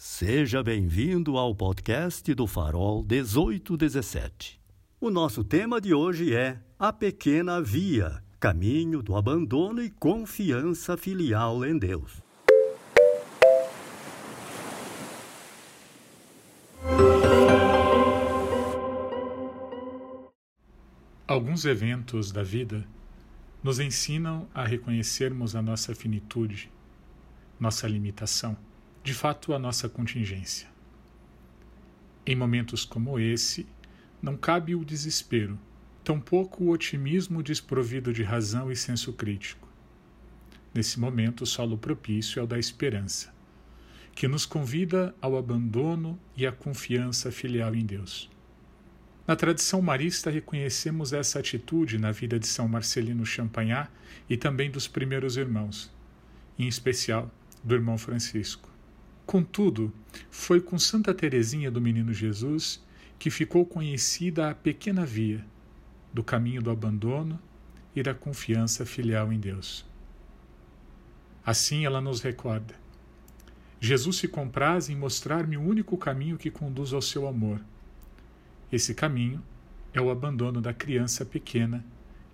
Seja bem-vindo ao podcast do Farol 1817. O nosso tema de hoje é A Pequena Via Caminho do Abandono e Confiança Filial em Deus. Alguns eventos da vida nos ensinam a reconhecermos a nossa finitude, nossa limitação de fato a nossa contingência. Em momentos como esse, não cabe o desespero, tampouco o otimismo desprovido de razão e senso crítico. Nesse momento, o solo propício é o da esperança, que nos convida ao abandono e à confiança filial em Deus. Na tradição marista, reconhecemos essa atitude na vida de São Marcelino Champagnat e também dos primeiros irmãos, em especial do irmão Francisco. Contudo, foi com Santa Teresinha do Menino Jesus que ficou conhecida a pequena via do caminho do abandono e da confiança filial em Deus. Assim ela nos recorda: Jesus se compraz em mostrar-me o único caminho que conduz ao seu amor. Esse caminho é o abandono da criança pequena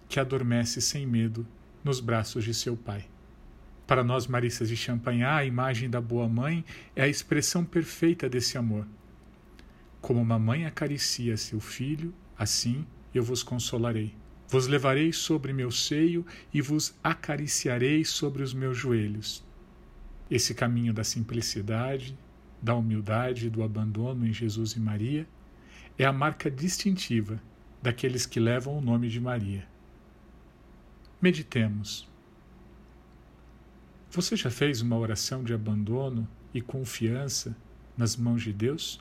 que adormece sem medo nos braços de seu pai. Para nós maristas de Champagnat, a imagem da boa mãe é a expressão perfeita desse amor. Como uma mãe acaricia seu filho, assim eu vos consolarei. Vos levarei sobre meu seio e vos acariciarei sobre os meus joelhos. Esse caminho da simplicidade, da humildade e do abandono em Jesus e Maria é a marca distintiva daqueles que levam o nome de Maria. Meditemos. Você já fez uma oração de abandono e confiança nas mãos de Deus?